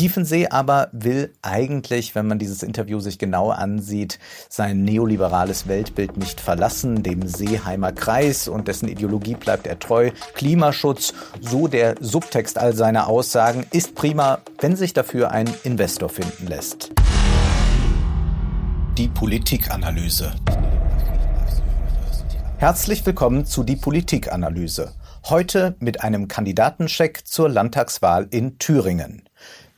Tiefensee aber will eigentlich, wenn man dieses Interview sich genau ansieht, sein neoliberales Weltbild nicht verlassen, dem Seeheimer Kreis und dessen Ideologie bleibt er treu. Klimaschutz, so der Subtext all seiner Aussagen, ist prima, wenn sich dafür ein Investor finden lässt. Die Politikanalyse. Herzlich willkommen zu die Politikanalyse. Heute mit einem Kandidatencheck zur Landtagswahl in Thüringen.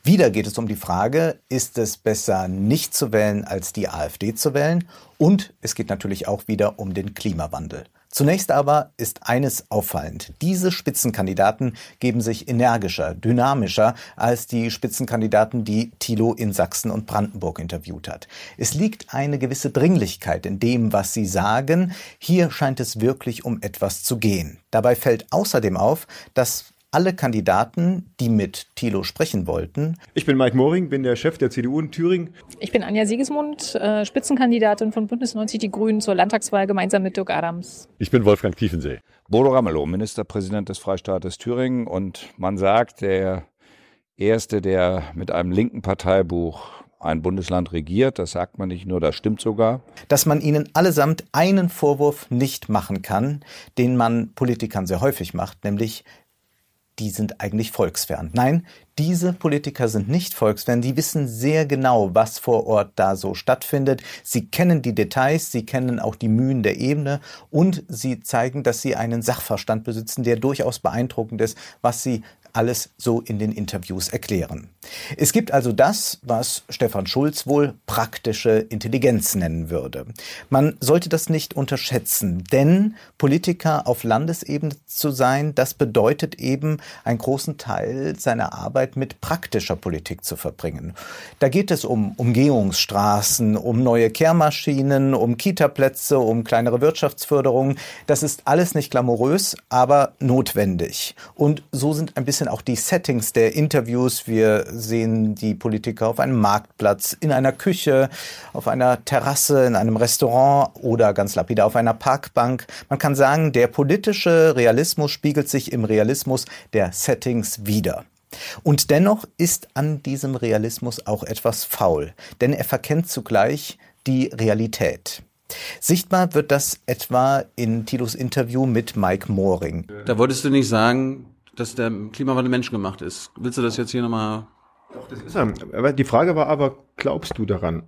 Wieder geht es um die Frage, ist es besser nicht zu wählen als die AfD zu wählen? Und es geht natürlich auch wieder um den Klimawandel. Zunächst aber ist eines auffallend. Diese Spitzenkandidaten geben sich energischer, dynamischer als die Spitzenkandidaten, die Thilo in Sachsen und Brandenburg interviewt hat. Es liegt eine gewisse Dringlichkeit in dem, was sie sagen. Hier scheint es wirklich um etwas zu gehen. Dabei fällt außerdem auf, dass alle Kandidaten, die mit Thilo sprechen wollten. Ich bin Mike Moring, bin der Chef der CDU in Thüringen. Ich bin Anja Siegesmund, äh, Spitzenkandidatin von Bündnis 90 Die Grünen zur Landtagswahl gemeinsam mit Dirk Adams. Ich bin Wolfgang Tiefensee. Bodo Ramelow, Ministerpräsident des Freistaates Thüringen und man sagt, der Erste, der mit einem linken Parteibuch ein Bundesland regiert. Das sagt man nicht nur, das stimmt sogar. Dass man ihnen allesamt einen Vorwurf nicht machen kann, den man Politikern sehr häufig macht, nämlich die sind eigentlich volksfern. Nein, diese Politiker sind nicht volksfern. Die wissen sehr genau, was vor Ort da so stattfindet. Sie kennen die Details, sie kennen auch die Mühen der Ebene und sie zeigen, dass sie einen Sachverstand besitzen, der durchaus beeindruckend ist, was sie alles so in den Interviews erklären. Es gibt also das, was Stefan Schulz wohl praktische Intelligenz nennen würde. Man sollte das nicht unterschätzen, denn Politiker auf Landesebene zu sein, das bedeutet eben, einen großen Teil seiner Arbeit mit praktischer Politik zu verbringen. Da geht es um Umgehungsstraßen, um neue Kehrmaschinen, um Kitaplätze, um kleinere Wirtschaftsförderung. Das ist alles nicht glamourös, aber notwendig. Und so sind ein bisschen bisschen auch die Settings der Interviews. Wir sehen die Politiker auf einem Marktplatz, in einer Küche, auf einer Terrasse, in einem Restaurant oder ganz lapidar auf einer Parkbank. Man kann sagen, der politische Realismus spiegelt sich im Realismus der Settings wider. Und dennoch ist an diesem Realismus auch etwas faul, denn er verkennt zugleich die Realität. Sichtbar wird das etwa in Tilos Interview mit Mike Mooring. Da wolltest du nicht sagen, dass der Klimawandel menschengemacht ist. Willst du das jetzt hier nochmal? Doch, das ist er. Aber die Frage war aber, glaubst du daran?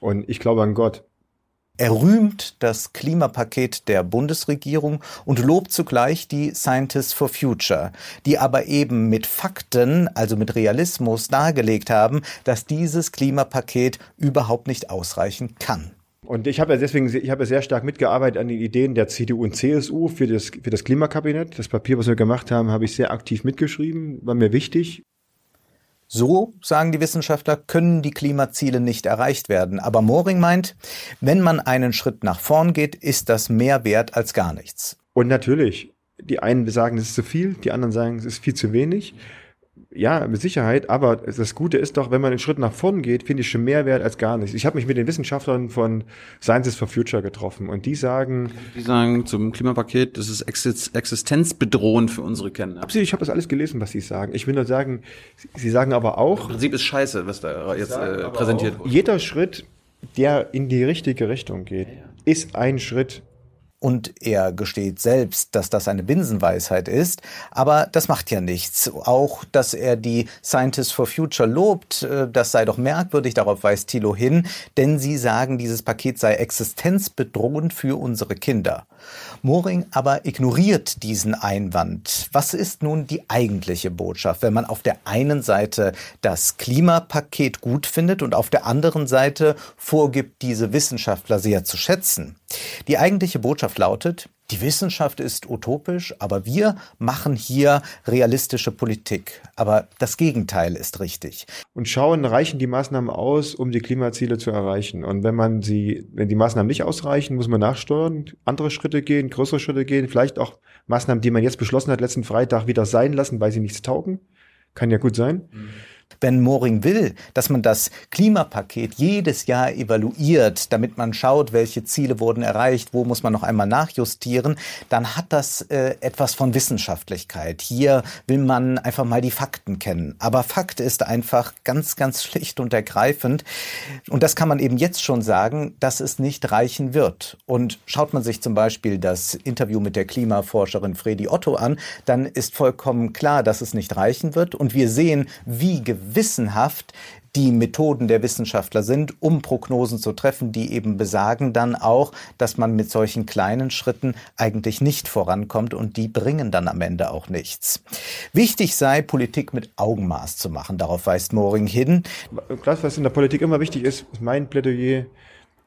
Und ich glaube an Gott. Er rühmt das Klimapaket der Bundesregierung und lobt zugleich die Scientists for Future, die aber eben mit Fakten, also mit Realismus dargelegt haben, dass dieses Klimapaket überhaupt nicht ausreichen kann. Und ich habe ja deswegen, ich habe ja sehr stark mitgearbeitet an den Ideen der CDU und CSU für das, für das Klimakabinett. Das Papier, was wir gemacht haben, habe ich sehr aktiv mitgeschrieben, war mir wichtig. So, sagen die Wissenschaftler, können die Klimaziele nicht erreicht werden. Aber Moring meint, wenn man einen Schritt nach vorn geht, ist das mehr wert als gar nichts. Und natürlich, die einen sagen, es ist zu viel, die anderen sagen, es ist viel zu wenig. Ja, mit Sicherheit, aber das Gute ist doch, wenn man einen Schritt nach vorn geht, finde ich schon mehr wert als gar nichts. Ich habe mich mit den Wissenschaftlern von Sciences for Future getroffen und die sagen... Die sagen zum Klimapaket, das ist existenzbedrohend für unsere Kinder. Absolut, ich habe das alles gelesen, was sie sagen. Ich will nur sagen, sie sagen aber auch... Im Prinzip ist scheiße, was da jetzt äh, präsentiert wurde. Jeder Schritt, der in die richtige Richtung geht, ist ein Schritt und er gesteht selbst, dass das eine Binsenweisheit ist, aber das macht ja nichts. Auch, dass er die Scientists for Future lobt, äh, das sei doch merkwürdig, darauf weist Thilo hin, denn sie sagen, dieses Paket sei existenzbedrohend für unsere Kinder. Moring aber ignoriert diesen Einwand. Was ist nun die eigentliche Botschaft, wenn man auf der einen Seite das Klimapaket gut findet und auf der anderen Seite vorgibt, diese Wissenschaftler sehr zu schätzen? Die eigentliche Botschaft lautet, die Wissenschaft ist utopisch, aber wir machen hier realistische Politik. Aber das Gegenteil ist richtig. Und schauen, reichen die Maßnahmen aus, um die Klimaziele zu erreichen? Und wenn man sie, wenn die Maßnahmen nicht ausreichen, muss man nachsteuern, andere Schritte gehen, größere Schritte gehen, vielleicht auch Maßnahmen, die man jetzt beschlossen hat, letzten Freitag wieder sein lassen, weil sie nichts taugen. Kann ja gut sein. Mhm. Wenn Moring will, dass man das Klimapaket jedes Jahr evaluiert, damit man schaut, welche Ziele wurden erreicht, wo muss man noch einmal nachjustieren, dann hat das äh, etwas von Wissenschaftlichkeit. Hier will man einfach mal die Fakten kennen. Aber Fakt ist einfach ganz, ganz schlicht und ergreifend. Und das kann man eben jetzt schon sagen, dass es nicht reichen wird. Und schaut man sich zum Beispiel das Interview mit der Klimaforscherin Fredi Otto an, dann ist vollkommen klar, dass es nicht reichen wird. Und wir sehen, wie gewissenhaft die Methoden der Wissenschaftler sind, um Prognosen zu treffen, die eben besagen dann auch, dass man mit solchen kleinen Schritten eigentlich nicht vorankommt und die bringen dann am Ende auch nichts. Wichtig sei, Politik mit Augenmaß zu machen. Darauf weist Moring hin. Das, was in der Politik immer wichtig ist, ist mein Plädoyer,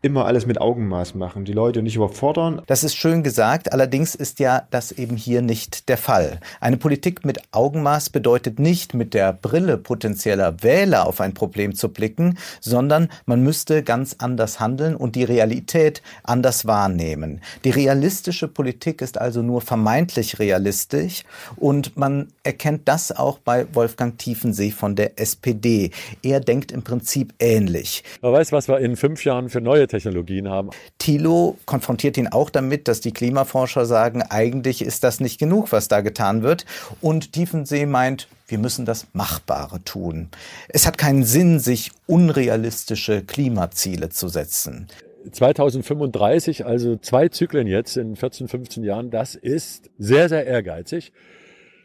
immer alles mit Augenmaß machen, die Leute nicht überfordern. Das ist schön gesagt, allerdings ist ja das eben hier nicht der Fall. Eine Politik mit Augenmaß bedeutet nicht, mit der Brille potenzieller Wähler auf ein Problem zu blicken, sondern man müsste ganz anders handeln und die Realität anders wahrnehmen. Die realistische Politik ist also nur vermeintlich realistisch und man erkennt das auch bei Wolfgang Tiefensee von der SPD. Er denkt im Prinzip ähnlich. Man weiß, was wir in fünf Jahren für neue Technologien haben. Thilo konfrontiert ihn auch damit, dass die Klimaforscher sagen, eigentlich ist das nicht genug, was da getan wird. Und Tiefensee meint, wir müssen das Machbare tun. Es hat keinen Sinn, sich unrealistische Klimaziele zu setzen. 2035, also zwei Zyklen jetzt in 14, 15 Jahren, das ist sehr, sehr ehrgeizig.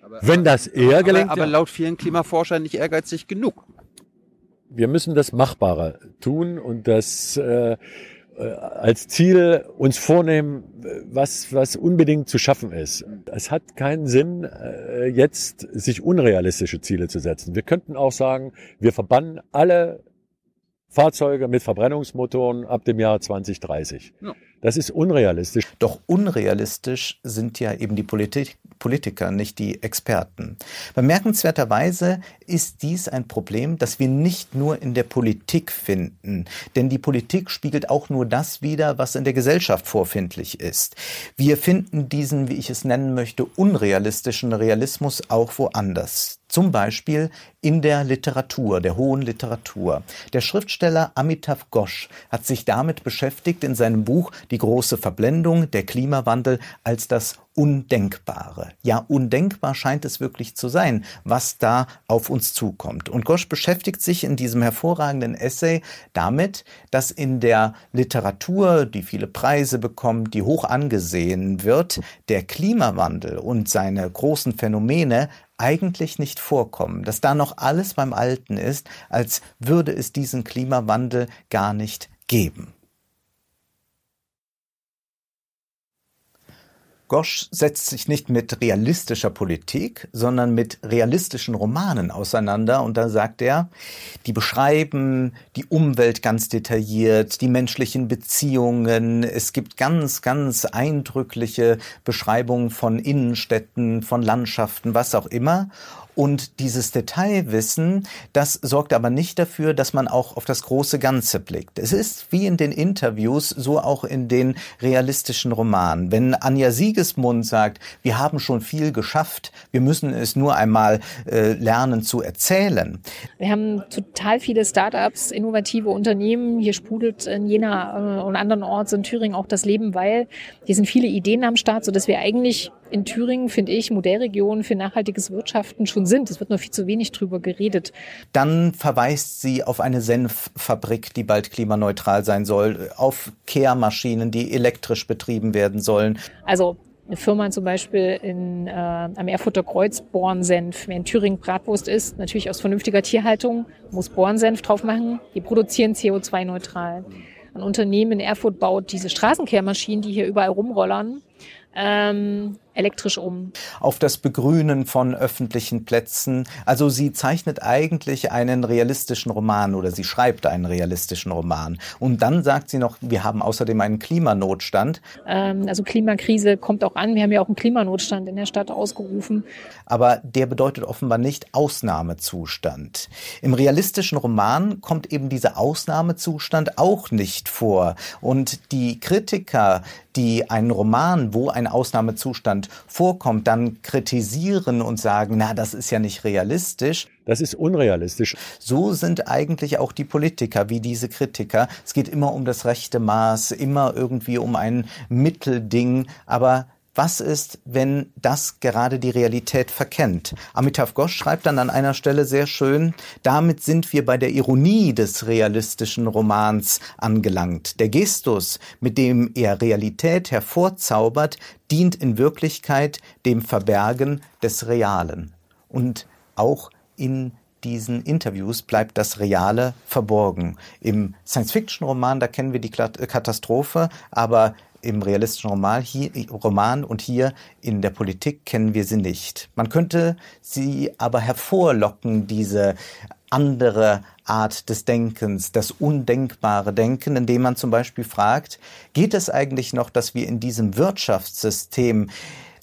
Aber, Wenn das eher gelingt. Aber, aber laut vielen Klimaforschern nicht ehrgeizig genug wir müssen das Machbare tun und das äh, äh, als Ziel uns vornehmen, was, was unbedingt zu schaffen ist. Es hat keinen Sinn, äh, jetzt sich unrealistische Ziele zu setzen. Wir könnten auch sagen, wir verbannen alle Fahrzeuge mit Verbrennungsmotoren ab dem Jahr 2030. Ja. Das ist unrealistisch. Doch unrealistisch sind ja eben die Politik, Politiker, nicht die Experten. Bemerkenswerterweise ist dies ein Problem, das wir nicht nur in der Politik finden. Denn die Politik spiegelt auch nur das wider, was in der Gesellschaft vorfindlich ist. Wir finden diesen, wie ich es nennen möchte, unrealistischen Realismus auch woanders. Zum Beispiel in der Literatur, der hohen Literatur. Der Schriftsteller Amitav Ghosh hat sich damit beschäftigt in seinem Buch Die große Verblendung, der Klimawandel als das Undenkbare. Ja, undenkbar scheint es wirklich zu sein, was da auf uns zukommt. Und Gosch beschäftigt sich in diesem hervorragenden Essay damit, dass in der Literatur, die viele Preise bekommt, die hoch angesehen wird, der Klimawandel und seine großen Phänomene eigentlich nicht vorkommen, dass da noch alles beim Alten ist, als würde es diesen Klimawandel gar nicht geben. Gosch setzt sich nicht mit realistischer Politik, sondern mit realistischen Romanen auseinander. Und da sagt er, die beschreiben die Umwelt ganz detailliert, die menschlichen Beziehungen. Es gibt ganz, ganz eindrückliche Beschreibungen von Innenstädten, von Landschaften, was auch immer. Und dieses Detailwissen, das sorgt aber nicht dafür, dass man auch auf das große Ganze blickt. Es ist wie in den Interviews, so auch in den realistischen Romanen. Wenn Anja Siegesmund sagt, wir haben schon viel geschafft, wir müssen es nur einmal äh, lernen zu erzählen. Wir haben total viele Startups, innovative Unternehmen. Hier sprudelt in Jena äh, und anderen Orten in Thüringen auch das Leben, weil hier sind viele Ideen am Start, sodass wir eigentlich in Thüringen, finde ich, Modellregionen für nachhaltiges Wirtschaften schon sind. Es wird nur viel zu wenig drüber geredet. Dann verweist sie auf eine Senffabrik, die bald klimaneutral sein soll, auf Kehrmaschinen, die elektrisch betrieben werden sollen. Also eine Firma zum Beispiel in, äh, am Erfurter Kreuz Bornsenf. Wer in Thüringen Bratwurst ist, natürlich aus vernünftiger Tierhaltung, muss Bornsenf drauf machen. Die produzieren CO2-neutral. Ein Unternehmen in Erfurt baut diese Straßenkehrmaschinen, die hier überall rumrollern ähm, elektrisch um. Auf das Begrünen von öffentlichen Plätzen. Also sie zeichnet eigentlich einen realistischen Roman oder sie schreibt einen realistischen Roman. Und dann sagt sie noch, wir haben außerdem einen Klimanotstand. Ähm, also Klimakrise kommt auch an. Wir haben ja auch einen Klimanotstand in der Stadt ausgerufen. Aber der bedeutet offenbar nicht Ausnahmezustand. Im realistischen Roman kommt eben dieser Ausnahmezustand auch nicht vor. Und die Kritiker die einen Roman, wo ein Ausnahmezustand vorkommt, dann kritisieren und sagen, na, das ist ja nicht realistisch. Das ist unrealistisch. So sind eigentlich auch die Politiker wie diese Kritiker. Es geht immer um das rechte Maß, immer irgendwie um ein Mittelding, aber was ist, wenn das gerade die Realität verkennt? Amitav Ghosh schreibt dann an einer Stelle sehr schön, damit sind wir bei der Ironie des realistischen Romans angelangt. Der Gestus, mit dem er Realität hervorzaubert, dient in Wirklichkeit dem Verbergen des Realen. Und auch in diesen Interviews bleibt das Reale verborgen. Im Science-Fiction-Roman, da kennen wir die Katastrophe, aber im realistischen Roman, hier, Roman und hier in der Politik kennen wir sie nicht. Man könnte sie aber hervorlocken, diese andere Art des Denkens, das undenkbare Denken, indem man zum Beispiel fragt, geht es eigentlich noch, dass wir in diesem Wirtschaftssystem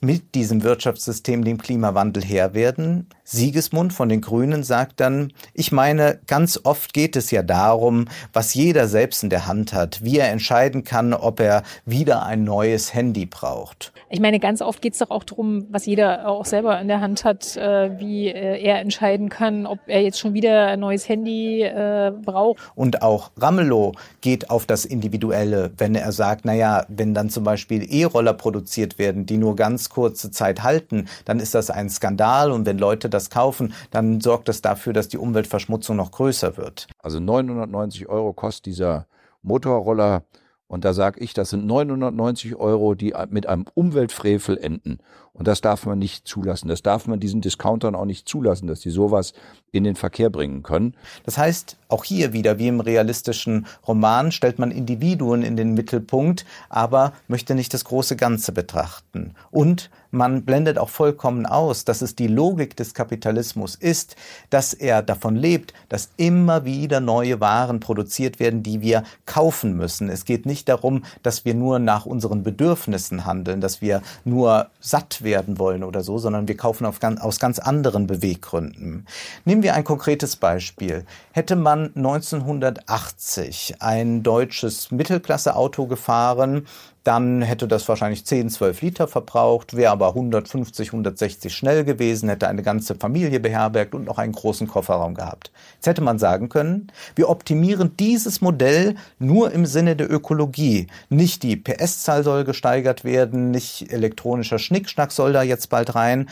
mit diesem Wirtschaftssystem dem Klimawandel Herr werden? Siegesmund von den Grünen sagt dann, ich meine, ganz oft geht es ja darum, was jeder selbst in der Hand hat, wie er entscheiden kann, ob er wieder ein neues Handy braucht. Ich meine, ganz oft geht es doch auch darum, was jeder auch selber in der Hand hat, äh, wie äh, er entscheiden kann, ob er jetzt schon wieder ein neues Handy äh, braucht. Und auch Ramelow geht auf das Individuelle, wenn er sagt, naja, wenn dann zum Beispiel E-Roller produziert werden, die nur ganz kurze Zeit halten, dann ist das ein Skandal und wenn Leute das das kaufen, dann sorgt das dafür, dass die Umweltverschmutzung noch größer wird. Also 990 Euro kostet dieser Motorroller. Und da sage ich, das sind 990 Euro, die mit einem Umweltfrevel enden. Und das darf man nicht zulassen. Das darf man diesen Discountern auch nicht zulassen, dass die sowas in den Verkehr bringen können. Das heißt, auch hier wieder wie im realistischen Roman stellt man Individuen in den Mittelpunkt, aber möchte nicht das große Ganze betrachten. Und man blendet auch vollkommen aus, dass es die Logik des Kapitalismus ist, dass er davon lebt, dass immer wieder neue Waren produziert werden, die wir kaufen müssen. Es geht nicht darum, dass wir nur nach unseren Bedürfnissen handeln, dass wir nur satt werden wollen oder so, sondern wir kaufen ganz, aus ganz anderen Beweggründen. Nehmen wir ein konkretes Beispiel. Hätte man 1980 ein deutsches Mittelklasse-Auto gefahren, dann hätte das wahrscheinlich 10, 12 Liter verbraucht, wäre aber 150, 160 schnell gewesen, hätte eine ganze Familie beherbergt und noch einen großen Kofferraum gehabt. Jetzt hätte man sagen können, wir optimieren dieses Modell nur im Sinne der Ökologie. Nicht die PS-Zahl soll gesteigert werden, nicht elektronischer Schnickschnack soll da jetzt bald rein,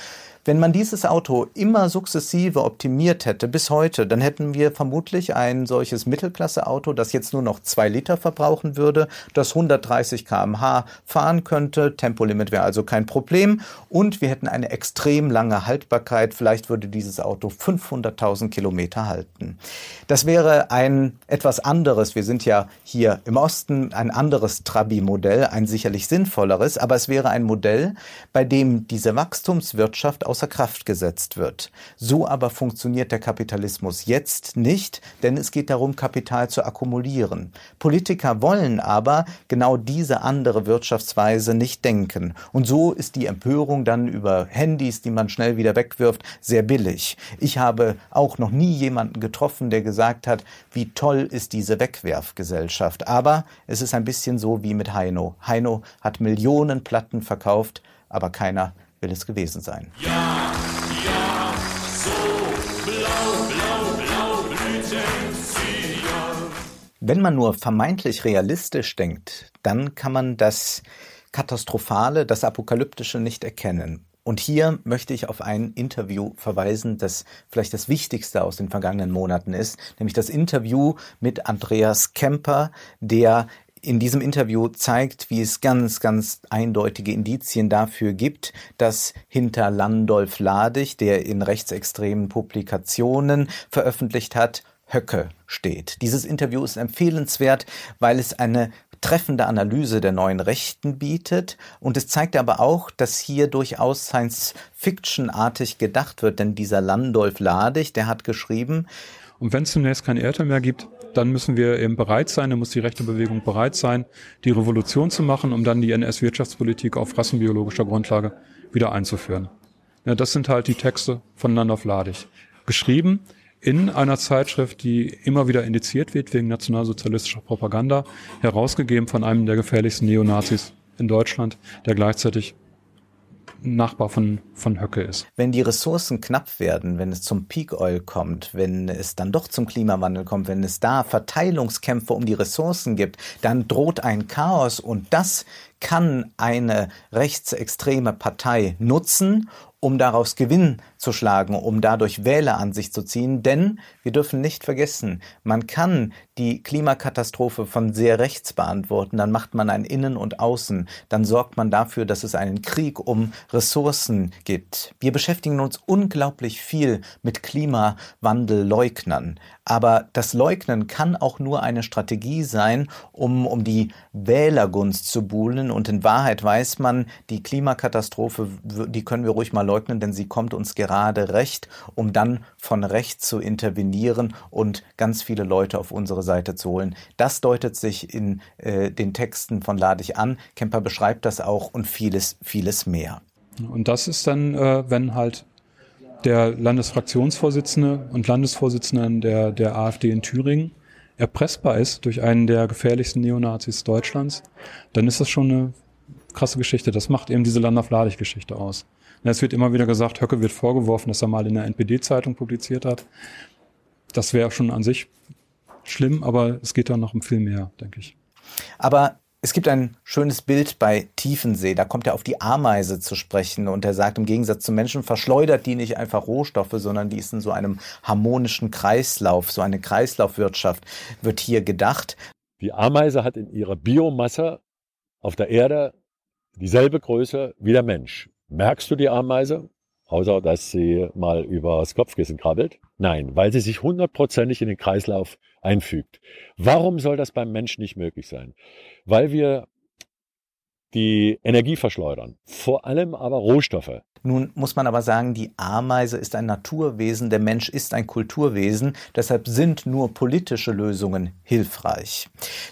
wenn man dieses Auto immer sukzessive optimiert hätte bis heute, dann hätten wir vermutlich ein solches Mittelklasse-Auto, das jetzt nur noch zwei Liter verbrauchen würde, das 130 kmh fahren könnte. Tempolimit wäre also kein Problem. Und wir hätten eine extrem lange Haltbarkeit. Vielleicht würde dieses Auto 500.000 Kilometer halten. Das wäre ein etwas anderes. Wir sind ja hier im Osten ein anderes Trabi-Modell, ein sicherlich sinnvolleres, aber es wäre ein Modell, bei dem diese Wachstumswirtschaft aus außer Kraft gesetzt wird. So aber funktioniert der Kapitalismus jetzt nicht, denn es geht darum, Kapital zu akkumulieren. Politiker wollen aber genau diese andere Wirtschaftsweise nicht denken. Und so ist die Empörung dann über Handys, die man schnell wieder wegwirft, sehr billig. Ich habe auch noch nie jemanden getroffen, der gesagt hat, wie toll ist diese Wegwerfgesellschaft. Aber es ist ein bisschen so wie mit Heino. Heino hat Millionen Platten verkauft, aber keiner will es gewesen sein. Ja, ja, so blau, blau, blau blühten sie ja. Wenn man nur vermeintlich realistisch denkt, dann kann man das Katastrophale, das Apokalyptische nicht erkennen. Und hier möchte ich auf ein Interview verweisen, das vielleicht das Wichtigste aus den vergangenen Monaten ist, nämlich das Interview mit Andreas Kemper, der in diesem Interview zeigt, wie es ganz, ganz eindeutige Indizien dafür gibt, dass hinter Landolf Ladig, der in rechtsextremen Publikationen veröffentlicht hat, Höcke steht. Dieses Interview ist empfehlenswert, weil es eine treffende Analyse der neuen Rechten bietet und es zeigt aber auch, dass hier durchaus Science-Fiction-artig gedacht wird, denn dieser Landolf Ladig, der hat geschrieben, und wenn es zunächst kein Erdteil mehr gibt, dann müssen wir eben bereit sein, dann muss die rechte Bewegung bereit sein, die Revolution zu machen, um dann die NS-Wirtschaftspolitik auf rassenbiologischer Grundlage wieder einzuführen. Ja, das sind halt die Texte von Nanof Ladig. Geschrieben in einer Zeitschrift, die immer wieder indiziert wird wegen nationalsozialistischer Propaganda, herausgegeben von einem der gefährlichsten Neonazis in Deutschland, der gleichzeitig Nachbar von, von Höcke ist. Wenn die Ressourcen knapp werden, wenn es zum Peak Oil kommt, wenn es dann doch zum Klimawandel kommt, wenn es da Verteilungskämpfe um die Ressourcen gibt, dann droht ein Chaos und das kann eine rechtsextreme Partei nutzen, um daraus Gewinn zu schlagen, um dadurch Wähler an sich zu ziehen. Denn wir dürfen nicht vergessen, man kann die Klimakatastrophe von sehr rechts beantworten, dann macht man ein Innen und Außen, dann sorgt man dafür, dass es einen Krieg um Ressourcen gibt. Wir beschäftigen uns unglaublich viel mit Klimawandelleugnern, aber das Leugnen kann auch nur eine Strategie sein, um, um die Wählergunst zu buhlen und in Wahrheit weiß man, die Klimakatastrophe, die können wir ruhig mal leugnen, denn sie kommt uns gerade recht, um dann von rechts zu intervenieren und ganz viele Leute auf unsere Seite zu holen. Das deutet sich in äh, den Texten von Ladig an. Kemper beschreibt das auch und vieles, vieles mehr. Und das ist dann, äh, wenn halt der Landesfraktionsvorsitzende und Landesvorsitzende der, der AfD in Thüringen erpressbar ist durch einen der gefährlichsten Neonazis Deutschlands, dann ist das schon eine krasse Geschichte. Das macht eben diese Land-auf-Ladig-Geschichte aus. Es wird immer wieder gesagt, Höcke wird vorgeworfen, dass er mal in der NPD-Zeitung publiziert hat. Das wäre schon an sich schlimm, aber es geht da noch um viel mehr, denke ich. Aber es gibt ein schönes Bild bei Tiefensee, da kommt er auf die Ameise zu sprechen und er sagt, im Gegensatz zum Menschen verschleudert die nicht einfach Rohstoffe, sondern die ist in so einem harmonischen Kreislauf, so eine Kreislaufwirtschaft wird hier gedacht. Die Ameise hat in ihrer Biomasse auf der Erde dieselbe Größe wie der Mensch. Merkst du die Ameise? Außer, dass sie mal übers Kopfkissen krabbelt? Nein, weil sie sich hundertprozentig in den Kreislauf einfügt. Warum soll das beim Menschen nicht möglich sein? Weil wir die Energie verschleudern, vor allem aber Rohstoffe. Nun muss man aber sagen, die Ameise ist ein Naturwesen, der Mensch ist ein Kulturwesen, deshalb sind nur politische Lösungen hilfreich.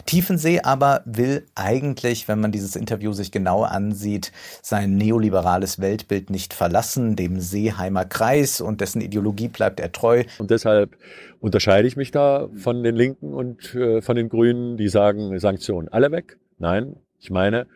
Tiefensee aber will eigentlich, wenn man dieses Interview sich genau ansieht, sein neoliberales Weltbild nicht verlassen, dem Seeheimer Kreis und dessen Ideologie bleibt er treu. Und deshalb unterscheide ich mich da von den Linken und äh, von den Grünen, die sagen, Sanktionen alle weg. Nein, ich meine,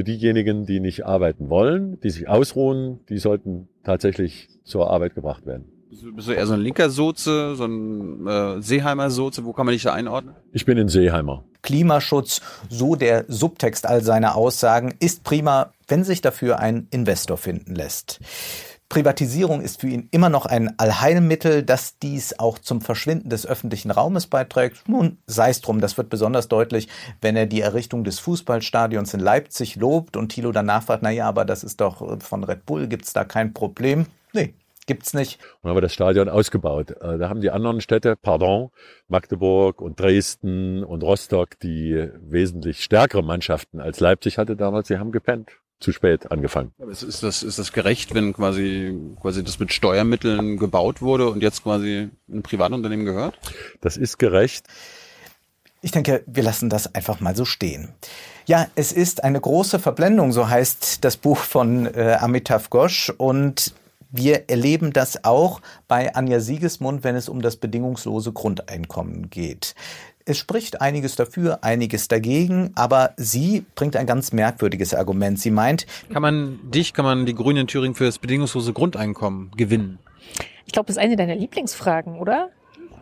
für diejenigen, die nicht arbeiten wollen, die sich ausruhen, die sollten tatsächlich zur Arbeit gebracht werden. Bist du eher so ein linker Soze, so ein äh, Seeheimer Soze? Wo kann man dich da einordnen? Ich bin ein Seeheimer. Klimaschutz, so der Subtext all seiner Aussagen, ist prima, wenn sich dafür ein Investor finden lässt. Privatisierung ist für ihn immer noch ein Allheilmittel, dass dies auch zum Verschwinden des öffentlichen Raumes beiträgt. Nun, sei es drum, das wird besonders deutlich, wenn er die Errichtung des Fußballstadions in Leipzig lobt und Thilo danach fragt, na ja, aber das ist doch von Red Bull, gibt's da kein Problem? Nee, gibt's nicht. Und haben wir das Stadion ausgebaut. Äh, da haben die anderen Städte, pardon, Magdeburg und Dresden und Rostock, die wesentlich stärkere Mannschaften als Leipzig hatte damals, sie haben gepennt zu spät angefangen. Ist, ist, das, ist das gerecht, wenn quasi, quasi das mit Steuermitteln gebaut wurde und jetzt quasi ein Privatunternehmen gehört? Das ist gerecht. Ich denke, wir lassen das einfach mal so stehen. Ja, es ist eine große Verblendung, so heißt das Buch von äh, Amitav Ghosh und wir erleben das auch bei Anja Siegesmund, wenn es um das bedingungslose Grundeinkommen geht. Es spricht einiges dafür, einiges dagegen, aber sie bringt ein ganz merkwürdiges Argument. Sie meint, kann man dich, kann man die Grünen in Thüringen für das bedingungslose Grundeinkommen gewinnen? Ich glaube, das ist eine deiner Lieblingsfragen, oder?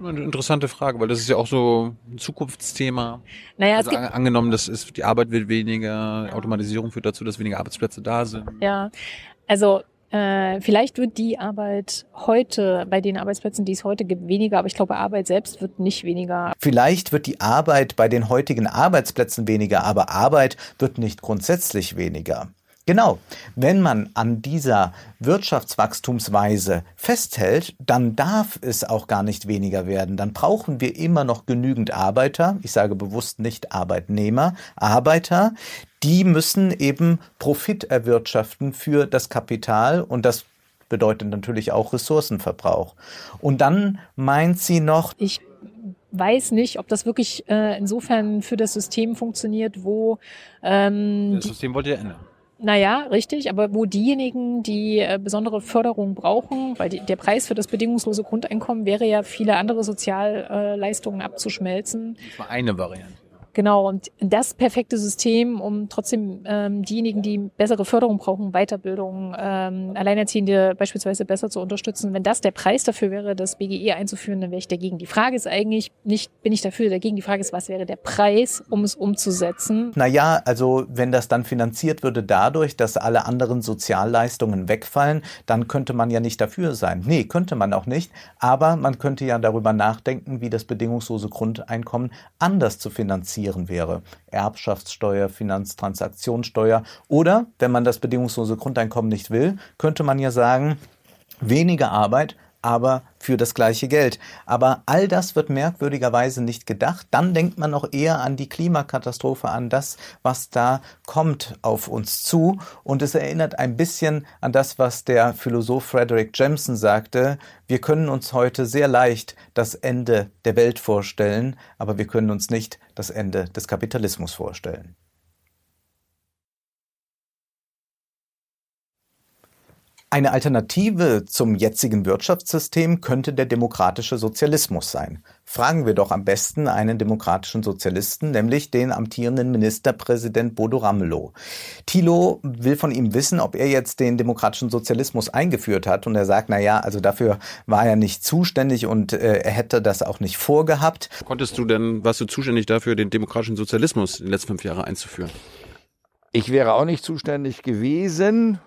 Eine interessante Frage, weil das ist ja auch so ein Zukunftsthema. Naja, also angenommen, das ist, die Arbeit wird weniger, Automatisierung führt dazu, dass weniger Arbeitsplätze da sind. Ja, also äh, vielleicht wird die Arbeit heute, bei den Arbeitsplätzen, die es heute gibt, weniger, aber ich glaube, Arbeit selbst wird nicht weniger. Vielleicht wird die Arbeit bei den heutigen Arbeitsplätzen weniger, aber Arbeit wird nicht grundsätzlich weniger. Genau. Wenn man an dieser Wirtschaftswachstumsweise festhält, dann darf es auch gar nicht weniger werden. Dann brauchen wir immer noch genügend Arbeiter. Ich sage bewusst nicht Arbeitnehmer. Arbeiter, die müssen eben Profit erwirtschaften für das Kapital und das bedeutet natürlich auch Ressourcenverbrauch. Und dann meint sie noch, ich weiß nicht, ob das wirklich äh, insofern für das System funktioniert, wo ähm, das System wollt ihr ändern. Naja, richtig, aber wo diejenigen, die äh, besondere Förderung brauchen, weil die, der Preis für das bedingungslose Grundeinkommen wäre ja, viele andere Sozialleistungen abzuschmelzen. Das war eine Variante. Genau, und das perfekte System, um trotzdem ähm, diejenigen, die bessere Förderung brauchen, Weiterbildung, ähm, Alleinerziehende beispielsweise besser zu unterstützen, wenn das der Preis dafür wäre, das BGE einzuführen, dann wäre ich dagegen. Die Frage ist eigentlich nicht, bin ich dafür dagegen, die Frage ist, was wäre der Preis, um es umzusetzen? Naja, also wenn das dann finanziert würde dadurch, dass alle anderen Sozialleistungen wegfallen, dann könnte man ja nicht dafür sein. Nee, könnte man auch nicht, aber man könnte ja darüber nachdenken, wie das bedingungslose Grundeinkommen anders zu finanzieren finanzieren wäre. Erbschaftssteuer, Finanztransaktionssteuer. Oder, wenn man das bedingungslose Grundeinkommen nicht will, könnte man ja sagen, weniger Arbeit, aber für das gleiche Geld. Aber all das wird merkwürdigerweise nicht gedacht. Dann denkt man noch eher an die Klimakatastrophe, an das, was da kommt auf uns zu. Und es erinnert ein bisschen an das, was der Philosoph Frederick Jameson sagte. Wir können uns heute sehr leicht das Ende der Welt vorstellen, aber wir können uns nicht das Ende des Kapitalismus vorstellen. Eine Alternative zum jetzigen Wirtschaftssystem könnte der demokratische Sozialismus sein. Fragen wir doch am besten einen demokratischen Sozialisten, nämlich den amtierenden Ministerpräsident Bodo Ramelow. Thilo will von ihm wissen, ob er jetzt den demokratischen Sozialismus eingeführt hat und er sagt, na ja, also dafür war er nicht zuständig und äh, er hätte das auch nicht vorgehabt. Konntest du denn, warst du zuständig dafür, den demokratischen Sozialismus in den letzten fünf Jahren einzuführen? Ich wäre auch nicht zuständig gewesen,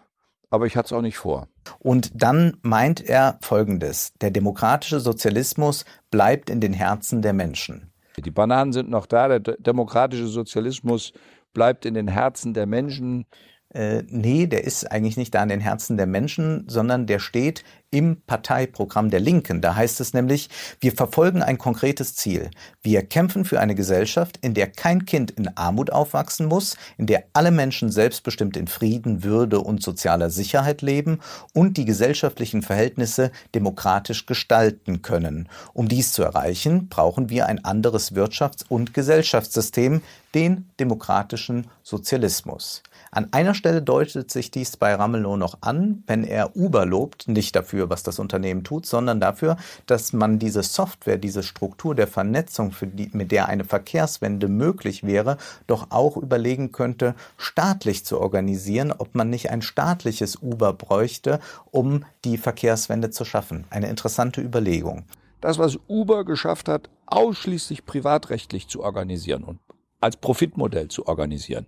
aber ich hatte es auch nicht vor. Und dann meint er Folgendes. Der demokratische Sozialismus bleibt in den Herzen der Menschen. Die Bananen sind noch da, der demokratische Sozialismus bleibt in den Herzen der Menschen. Äh, nee, der ist eigentlich nicht da in den Herzen der Menschen, sondern der steht im Parteiprogramm der Linken. Da heißt es nämlich, wir verfolgen ein konkretes Ziel. Wir kämpfen für eine Gesellschaft, in der kein Kind in Armut aufwachsen muss, in der alle Menschen selbstbestimmt in Frieden, Würde und sozialer Sicherheit leben und die gesellschaftlichen Verhältnisse demokratisch gestalten können. Um dies zu erreichen, brauchen wir ein anderes Wirtschafts- und Gesellschaftssystem, den demokratischen Sozialismus. An einer Stelle deutet sich dies bei Ramelow noch an, wenn er Uber lobt, nicht dafür, was das Unternehmen tut, sondern dafür, dass man diese Software, diese Struktur der Vernetzung, die, mit der eine Verkehrswende möglich wäre, doch auch überlegen könnte, staatlich zu organisieren, ob man nicht ein staatliches Uber bräuchte, um die Verkehrswende zu schaffen. Eine interessante Überlegung. Das, was Uber geschafft hat, ausschließlich privatrechtlich zu organisieren und als Profitmodell zu organisieren.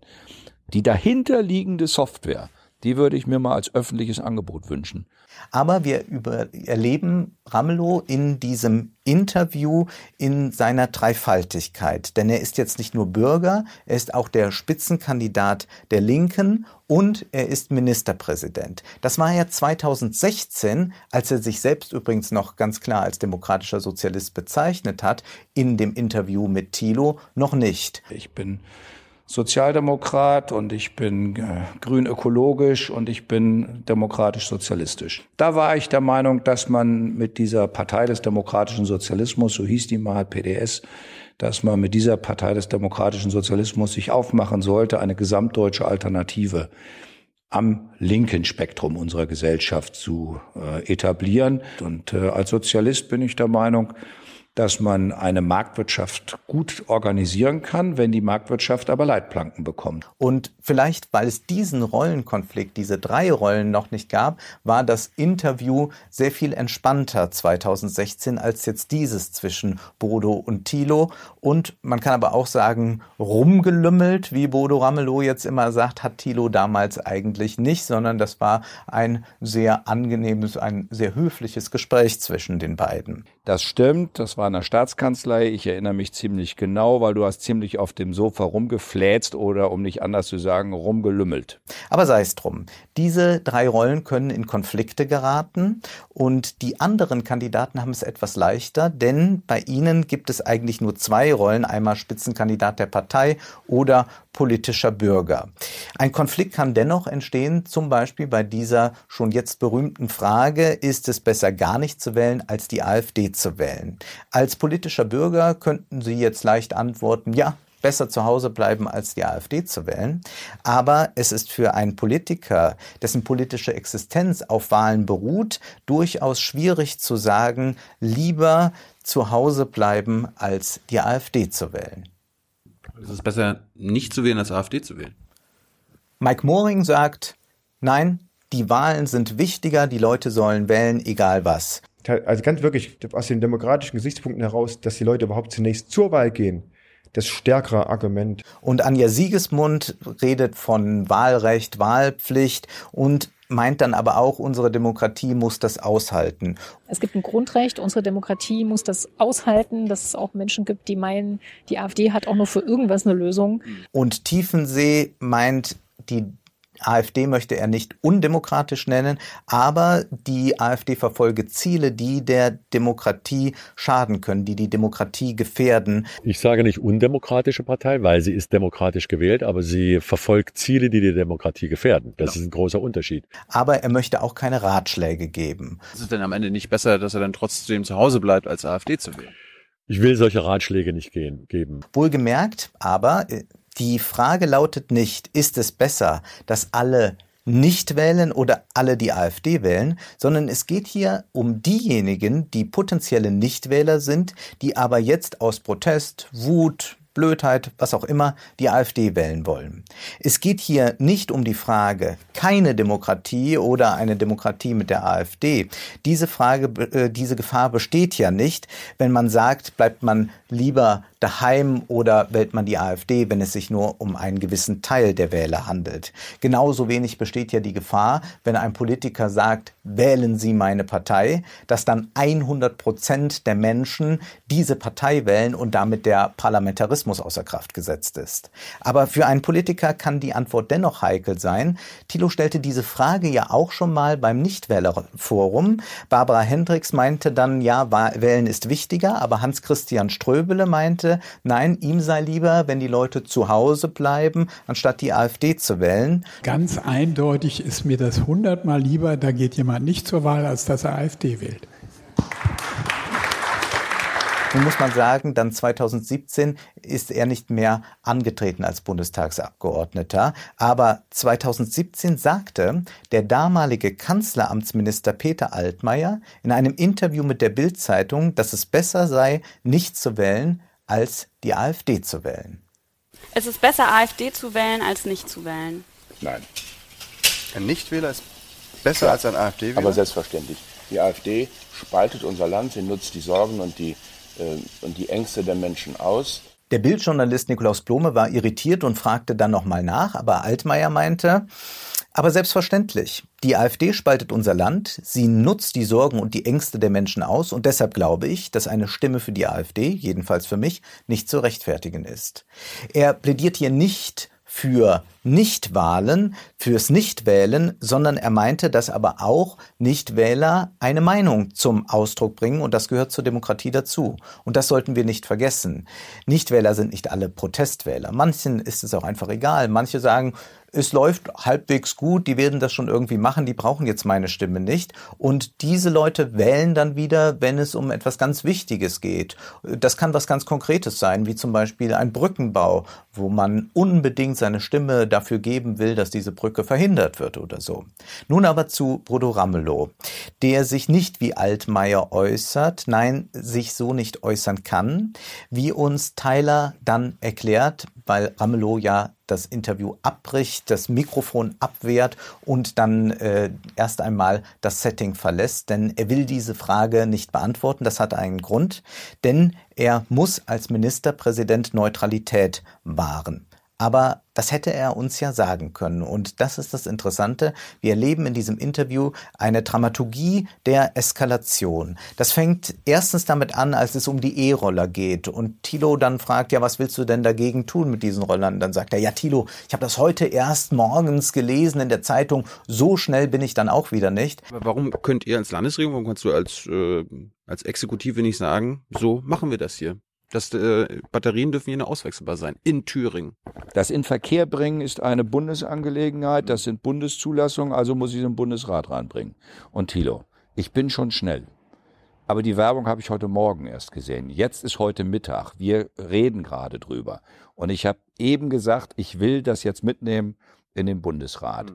Die dahinterliegende Software, die würde ich mir mal als öffentliches Angebot wünschen. Aber wir über, erleben Ramelow in diesem Interview in seiner Dreifaltigkeit. Denn er ist jetzt nicht nur Bürger, er ist auch der Spitzenkandidat der Linken und er ist Ministerpräsident. Das war ja 2016, als er sich selbst übrigens noch ganz klar als demokratischer Sozialist bezeichnet hat, in dem Interview mit Thilo noch nicht. Ich bin Sozialdemokrat und ich bin äh, grün ökologisch und ich bin demokratisch sozialistisch. Da war ich der Meinung, dass man mit dieser Partei des demokratischen Sozialismus, so hieß die mal PDS, dass man mit dieser Partei des demokratischen Sozialismus sich aufmachen sollte, eine gesamtdeutsche Alternative am linken Spektrum unserer Gesellschaft zu äh, etablieren. Und äh, als Sozialist bin ich der Meinung, dass man eine Marktwirtschaft gut organisieren kann, wenn die Marktwirtschaft aber Leitplanken bekommt. Und vielleicht, weil es diesen Rollenkonflikt, diese drei Rollen noch nicht gab, war das Interview sehr viel entspannter 2016 als jetzt dieses zwischen Bodo und Thilo. Und man kann aber auch sagen, rumgelümmelt, wie Bodo Ramelow jetzt immer sagt, hat Thilo damals eigentlich nicht, sondern das war ein sehr angenehmes, ein sehr höfliches Gespräch zwischen den beiden. Das stimmt, das war in der Staatskanzlei. Ich erinnere mich ziemlich genau, weil du hast ziemlich auf dem Sofa rumgefläzt oder, um nicht anders zu sagen, rumgelümmelt. Aber sei es drum. Diese drei Rollen können in Konflikte geraten und die anderen Kandidaten haben es etwas leichter, denn bei ihnen gibt es eigentlich nur zwei Rollen, einmal Spitzenkandidat der Partei oder politischer Bürger. Ein Konflikt kann dennoch entstehen, zum Beispiel bei dieser schon jetzt berühmten Frage, ist es besser gar nicht zu wählen, als die AfD zu wählen? Als politischer Bürger könnten Sie jetzt leicht antworten, ja, besser zu Hause bleiben, als die AfD zu wählen. Aber es ist für einen Politiker, dessen politische Existenz auf Wahlen beruht, durchaus schwierig zu sagen, lieber zu Hause bleiben, als die AfD zu wählen. Es ist besser, nicht zu wählen, als AfD zu wählen. Mike Moring sagt, nein, die Wahlen sind wichtiger, die Leute sollen wählen, egal was. Also ganz wirklich aus den demokratischen Gesichtspunkten heraus, dass die Leute überhaupt zunächst zur Wahl gehen, das stärkere Argument. Und Anja Siegesmund redet von Wahlrecht, Wahlpflicht und meint dann aber auch, unsere Demokratie muss das aushalten. Es gibt ein Grundrecht, unsere Demokratie muss das aushalten, dass es auch Menschen gibt, die meinen, die AfD hat auch nur für irgendwas eine Lösung. Und Tiefensee meint, die AfD möchte er nicht undemokratisch nennen, aber die AfD verfolge Ziele, die der Demokratie schaden können, die die Demokratie gefährden. Ich sage nicht undemokratische Partei, weil sie ist demokratisch gewählt, aber sie verfolgt Ziele, die die Demokratie gefährden. Das genau. ist ein großer Unterschied. Aber er möchte auch keine Ratschläge geben. Ist es denn am Ende nicht besser, dass er dann trotzdem zu Hause bleibt, als AfD zu wählen? Ich will solche Ratschläge nicht gehen, geben. Wohlgemerkt, aber äh, die Frage lautet nicht, ist es besser, dass alle nicht wählen oder alle die AfD wählen, sondern es geht hier um diejenigen, die potenzielle Nichtwähler sind, die aber jetzt aus Protest, Wut, Blödheit, was auch immer, die AfD wählen wollen. Es geht hier nicht um die Frage, keine Demokratie oder eine Demokratie mit der AfD. Diese Frage, äh, diese Gefahr besteht ja nicht, wenn man sagt, bleibt man lieber daheim oder wählt man die AfD, wenn es sich nur um einen gewissen Teil der Wähler handelt. Genauso wenig besteht ja die Gefahr, wenn ein Politiker sagt, wählen Sie meine Partei, dass dann 100 Prozent der Menschen diese Partei wählen und damit der Parlamentarismus außer Kraft gesetzt ist. Aber für einen Politiker kann die Antwort dennoch heikel sein. Thilo stellte diese Frage ja auch schon mal beim Nichtwählerforum. Barbara Hendricks meinte dann, ja, wählen ist wichtiger, aber Hans-Christian Ströbele meinte, nein, ihm sei lieber, wenn die Leute zu Hause bleiben, anstatt die AfD zu wählen. Ganz eindeutig ist mir das hundertmal lieber, da geht jemand nicht zur Wahl, als dass er AfD wählt. Nun muss man sagen, dann 2017 ist er nicht mehr angetreten als Bundestagsabgeordneter. Aber 2017 sagte der damalige Kanzleramtsminister Peter Altmaier in einem Interview mit der Bild-Zeitung, dass es besser sei, nicht zu wählen, als die AfD zu wählen. Es ist besser, AfD zu wählen, als nicht zu wählen. Nein. Ein Nichtwähler ist besser ja, als ein AfD-Wähler? Aber selbstverständlich. Die AfD spaltet unser Land, sie nutzt die Sorgen und die, und die Ängste der Menschen aus. Der Bildjournalist Nikolaus Blome war irritiert und fragte dann nochmal nach, aber Altmaier meinte, aber selbstverständlich, die AfD spaltet unser Land, sie nutzt die Sorgen und die Ängste der Menschen aus und deshalb glaube ich, dass eine Stimme für die AfD, jedenfalls für mich, nicht zu rechtfertigen ist. Er plädiert hier nicht für Nichtwahlen, fürs Nichtwählen, sondern er meinte, dass aber auch Nichtwähler eine Meinung zum Ausdruck bringen und das gehört zur Demokratie dazu. Und das sollten wir nicht vergessen. Nichtwähler sind nicht alle Protestwähler. Manchen ist es auch einfach egal. Manche sagen, es läuft halbwegs gut, die werden das schon irgendwie machen, die brauchen jetzt meine Stimme nicht. Und diese Leute wählen dann wieder, wenn es um etwas ganz Wichtiges geht. Das kann was ganz Konkretes sein, wie zum Beispiel ein Brückenbau, wo man unbedingt seine Stimme dafür geben will, dass diese Brücke verhindert wird oder so. Nun aber zu Bruno Ramelow, der sich nicht wie Altmaier äußert, nein, sich so nicht äußern kann, wie uns Tyler dann erklärt, weil Ramelow ja das Interview abbricht, das Mikrofon abwehrt und dann äh, erst einmal das Setting verlässt, denn er will diese Frage nicht beantworten. Das hat einen Grund, denn er muss als Ministerpräsident Neutralität wahren. Aber das hätte er uns ja sagen können. Und das ist das Interessante. Wir erleben in diesem Interview eine Dramaturgie der Eskalation. Das fängt erstens damit an, als es um die E-Roller geht. Und Thilo dann fragt, ja, was willst du denn dagegen tun mit diesen Rollern? Dann sagt er, ja, Thilo, ich habe das heute erst morgens gelesen in der Zeitung. So schnell bin ich dann auch wieder nicht. Aber warum könnt ihr als Landesregierung, warum kannst du als, äh, als Exekutive nicht sagen, so machen wir das hier? Dass äh, Batterien dürfen hier nur auswechselbar sein in Thüringen. Das in Verkehr bringen ist eine Bundesangelegenheit, das sind Bundeszulassungen, also muss ich es im Bundesrat reinbringen. Und Thilo, ich bin schon schnell. Aber die Werbung habe ich heute Morgen erst gesehen. Jetzt ist heute Mittag. Wir reden gerade drüber. Und ich habe eben gesagt, ich will das jetzt mitnehmen in den Bundesrat.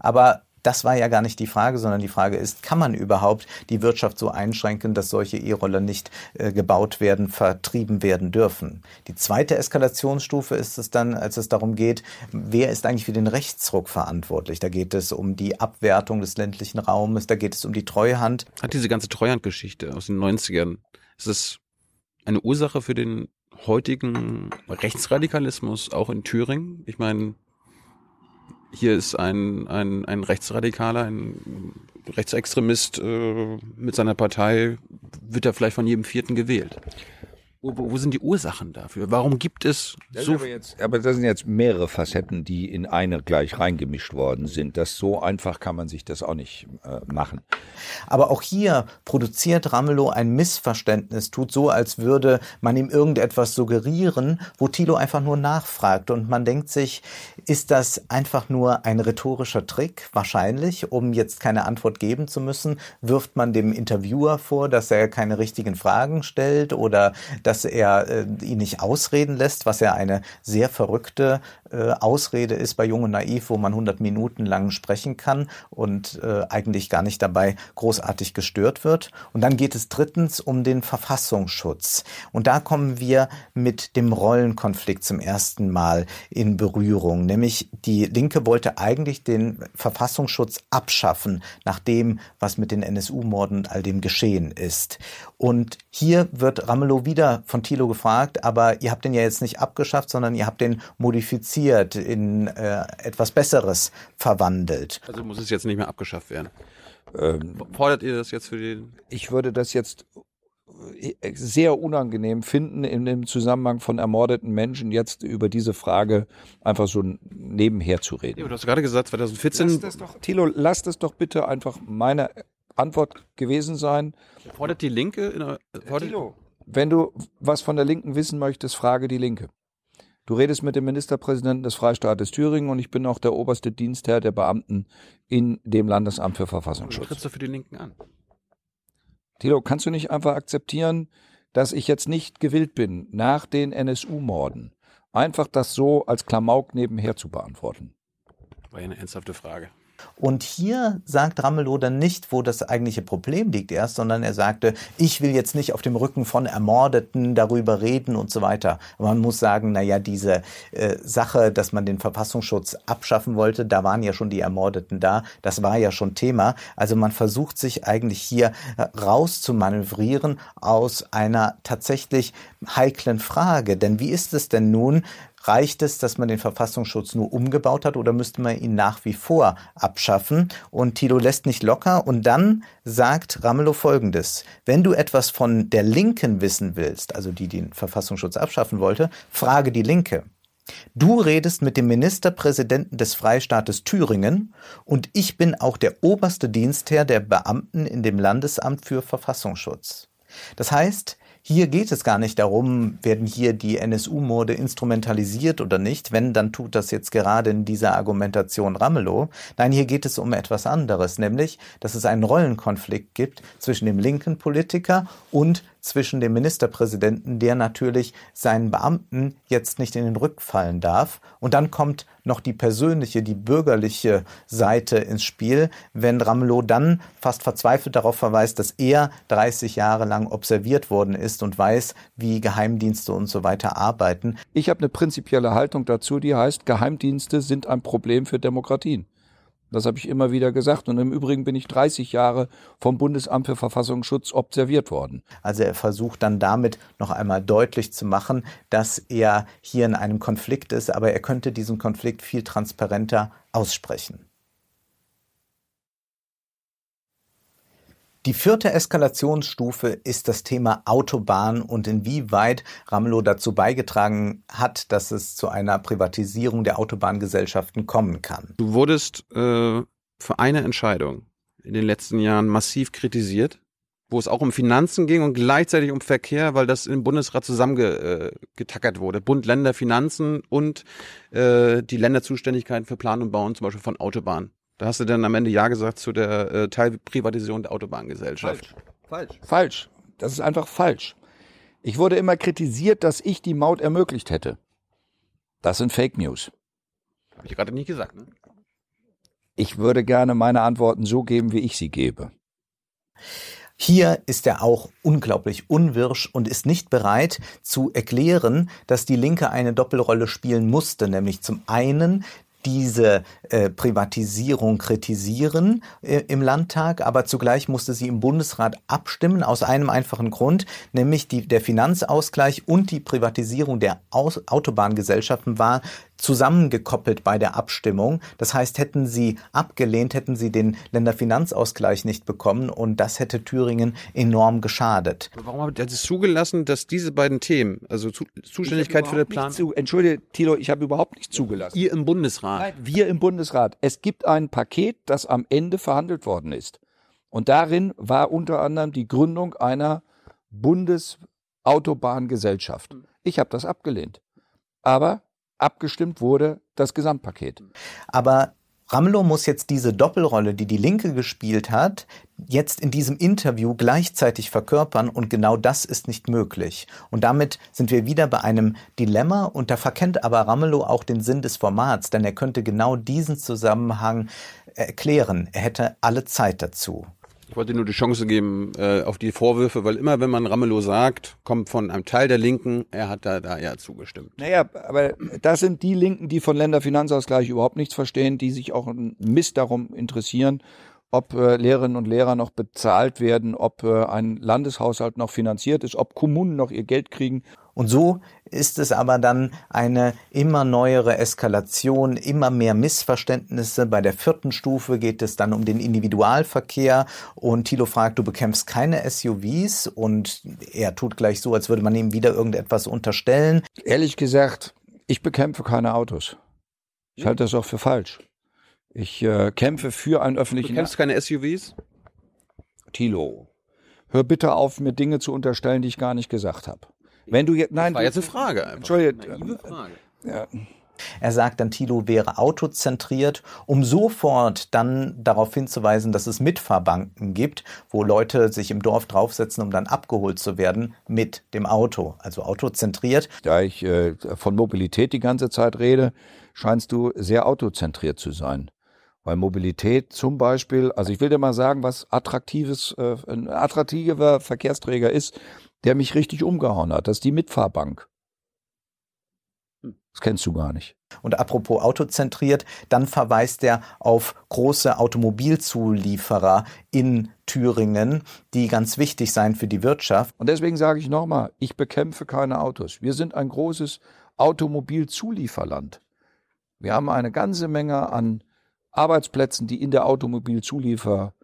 Aber Das war ja gar nicht die Frage, sondern die Frage ist, kann man überhaupt die Wirtschaft so einschränken, dass solche E-Roller nicht äh, gebaut werden, vertrieben werden dürfen? Die zweite Eskalationsstufe ist es dann, als es darum geht, wer ist eigentlich für den Rechtsruck verantwortlich? Da geht es um die Abwertung des ländlichen Raumes, da geht es um die Treuhand. Hat diese ganze Treuhandgeschichte aus den 90ern, ist es eine Ursache für den heutigen Rechtsradikalismus auch in Thüringen? Ich meine, hier ist ein, ein, ein Rechtsradikaler, ein Rechtsextremist äh, mit seiner Partei, wird er vielleicht von jedem Vierten gewählt. Wo, wo, wo sind die Ursachen dafür? Warum gibt es Das so aber, jetzt, aber das sind jetzt mehrere Facetten, die in eine gleich reingemischt worden sind. Das so einfach kann man sich das auch nicht äh, machen. Aber auch hier produziert Ramelow ein Missverständnis, tut so, als würde man ihm irgendetwas suggerieren, wo Thilo einfach nur nachfragt. Und man denkt sich, ist das einfach nur ein rhetorischer Trick? Wahrscheinlich, um jetzt keine Antwort geben zu müssen, wirft man dem Interviewer vor, dass er keine richtigen Fragen stellt oder dass er äh, ihn nicht ausreden lässt, was ja eine sehr verrückte äh, Ausrede ist bei Jung und Naiv, wo man 100 Minuten lang sprechen kann und äh, eigentlich gar nicht dabei großartig gestört wird. Und dann geht es drittens um den Verfassungsschutz. Und da kommen wir mit dem Rollenkonflikt zum ersten Mal in Berührung. Nämlich die Linke wollte eigentlich den Verfassungsschutz abschaffen, nach dem, was mit den NSU-Morden und all dem geschehen ist. Und hier wird Ramelow wieder von Thilo gefragt, aber ihr habt den ja jetzt nicht abgeschafft, sondern ihr habt den modifiziert, in äh, etwas Besseres verwandelt. Also muss es jetzt nicht mehr abgeschafft werden. Ähm, Fordert ihr das jetzt für den? ich würde das jetzt äh, sehr unangenehm finden, in dem Zusammenhang von ermordeten Menschen jetzt über diese Frage einfach so nebenher zu Ja, reden. aber du hast gerade gesagt, 2014 Lass das doch, Thilo, lass das doch bitte einfach meine Antwort gewesen sein. fordert die Linke in der, fordert, Thilo, wenn du was von der Linken wissen möchtest, frage die Linke. Du redest mit dem Ministerpräsidenten des Freistaates Thüringen und ich bin auch der oberste Dienstherr der Beamten in dem Landesamt für du Verfassungsschutz. trittst doch für die Linken an. Thilo, kannst du nicht einfach akzeptieren, dass ich jetzt nicht gewillt bin, nach den NSU-Morden einfach das so als Klamauk nebenher zu beantworten? War ja eine ernsthafte Frage. Und hier sagt Ramelow dann nicht, wo das eigentliche Problem liegt erst, sondern er sagte, ich will jetzt nicht auf dem Rücken von Ermordeten darüber reden und so weiter. Man muss sagen, na ja, diese äh, Sache, dass man den Verfassungsschutz abschaffen wollte, da waren ja schon die Ermordeten da, das war ja schon Thema. Also man versucht sich eigentlich hier äh, rauszumanövrieren aus einer tatsächlich heiklen Frage. Denn wie ist es denn nun, Reicht es, dass man den Verfassungsschutz nur umgebaut hat oder müsste man ihn nach wie vor abschaffen? Und Tilo lässt nicht locker und dann sagt Ramelow Folgendes. Wenn du etwas von der Linken wissen willst, also die den Verfassungsschutz abschaffen wollte, frage die Linke. Du redest mit dem Ministerpräsidenten des Freistaates Thüringen und ich bin auch der oberste Dienstherr der Beamten in dem Landesamt für Verfassungsschutz. Das heißt, hier geht es gar nicht darum, werden hier die NSU-Morde instrumentalisiert oder nicht. Wenn, dann tut das jetzt gerade in dieser Argumentation Ramelow. Nein, hier geht es um etwas anderes, nämlich, dass es einen Rollenkonflikt gibt zwischen dem linken Politiker und zwischen dem Ministerpräsidenten, der natürlich seinen Beamten jetzt nicht in den Rück fallen darf. Und dann kommt noch die persönliche, die bürgerliche Seite ins Spiel, wenn Ramelow dann fast verzweifelt darauf verweist, dass er 30 Jahre lang observiert worden ist und weiß, wie Geheimdienste und so weiter arbeiten. Ich habe eine prinzipielle Haltung dazu, die heißt, Geheimdienste sind ein Problem für Demokratien. Das habe ich immer wieder gesagt. Und im Übrigen bin ich 30 Jahre vom Bundesamt für Verfassungsschutz observiert worden. Also er versucht dann damit noch einmal deutlich zu machen, dass er hier in einem Konflikt ist, aber er könnte diesen Konflikt viel transparenter aussprechen. Die vierte Eskalationsstufe ist das Thema Autobahn und inwieweit Ramelow dazu beigetragen hat, dass es zu einer Privatisierung der Autobahngesellschaften kommen kann. Du wurdest äh, für eine Entscheidung in den letzten Jahren massiv kritisiert, wo es auch um Finanzen ging und gleichzeitig um Verkehr, weil das im Bundesrat zusammengetackert äh, wurde. Bund, Länder, Finanzen und äh, die Länderzuständigkeiten für Plan und Bauen, zum Beispiel von Autobahnen. Da hast du dann am Ende Ja gesagt zu der äh, Teilprivatisierung der Autobahngesellschaft. Falsch. Falsch. Das ist einfach falsch. Ich wurde immer kritisiert, dass ich die Maut ermöglicht hätte. Das sind Fake News. Habe ich gerade nicht gesagt, ne? Ich würde gerne meine Antworten so geben, wie ich sie gebe. Hier ist er auch unglaublich unwirsch und ist nicht bereit zu erklären, dass die Linke eine Doppelrolle spielen musste, nämlich zum einen diese äh, Privatisierung kritisieren äh, im Landtag, aber zugleich musste sie im Bundesrat abstimmen aus einem einfachen Grund, nämlich die, der Finanzausgleich und die Privatisierung der Aus Autobahngesellschaften war zusammengekoppelt bei der Abstimmung. Das heißt, hätten sie abgelehnt, hätten sie den Länderfinanzausgleich nicht bekommen und das hätte Thüringen enorm geschadet. Warum hat es zugelassen, dass diese beiden Themen, also Zuständigkeit für den Plan... Zu, Entschuldige, Thilo, ich habe überhaupt nicht zugelassen. Ihr im Bundesrat? Nein, wir im Bundesrat. Es gibt ein Paket, das am Ende verhandelt worden ist. Und darin war unter anderem die Gründung einer Bundesautobahngesellschaft. Ich habe das abgelehnt. Aber abgestimmt wurde das Gesamtpaket. Aber Ramelow muss jetzt diese Doppelrolle, die die Linke gespielt hat, jetzt in diesem Interview gleichzeitig verkörpern und genau das ist nicht möglich. Und damit sind wir wieder bei einem Dilemma und da verkennt aber Ramelow auch den Sinn des Formats, denn er könnte genau diesen Zusammenhang erklären. Er hätte alle Zeit dazu. Ich wollte nur die Chance geben äh, auf die Vorwürfe, weil immer, wenn man Ramelow sagt, kommt von einem Teil der Linken, er hat da, da ja zugestimmt. Naja, aber das sind die Linken, die von Länderfinanzausgleich überhaupt nichts verstehen, die sich auch ein Mist darum interessieren, ob äh, Lehrerinnen und Lehrer noch bezahlt werden, ob äh, ein Landeshaushalt noch finanziert ist, ob Kommunen noch ihr Geld kriegen. Und so ist es aber dann eine immer neuere Eskalation, immer mehr Missverständnisse. Bei der vierten Stufe geht es dann um den Individualverkehr und Thilo fragt, du bekämpfst keine SUVs und er tut gleich so, als würde man ihm wieder irgendetwas unterstellen. Ehrlich gesagt, ich bekämpfe keine Autos. Ich halte das auch für falsch. Ich äh, kämpfe für einen öffentlichen. Du kämpfst keine SUVs? Thilo, hör bitte auf, mir Dinge zu unterstellen, die ich gar nicht gesagt habe. Wenn du jetzt, nein, das war jetzt eine Frage. Einfach. Entschuldige. Naive Frage. Ja. Er sagt dann, Thilo wäre autozentriert, um sofort dann darauf hinzuweisen, dass es Mitfahrbanken gibt, wo Leute sich im Dorf draufsetzen, um dann abgeholt zu werden mit dem Auto, also autozentriert. Da ich äh, von Mobilität die ganze Zeit rede, scheinst du sehr autozentriert zu sein. Weil Mobilität zum Beispiel, also ich will dir mal sagen, was attraktives, äh, ein attraktiver Verkehrsträger ist, der mich richtig umgehauen hat. Das ist die Mitfahrbank. Das kennst du gar nicht. Und apropos autozentriert, dann verweist er auf große Automobilzulieferer in Thüringen, die ganz wichtig seien für die Wirtschaft. Und deswegen sage ich nochmal, ich bekämpfe keine Autos. Wir sind ein großes Automobilzulieferland. Wir haben eine ganze Menge an Arbeitsplätzen, die in der Automobilzuliefer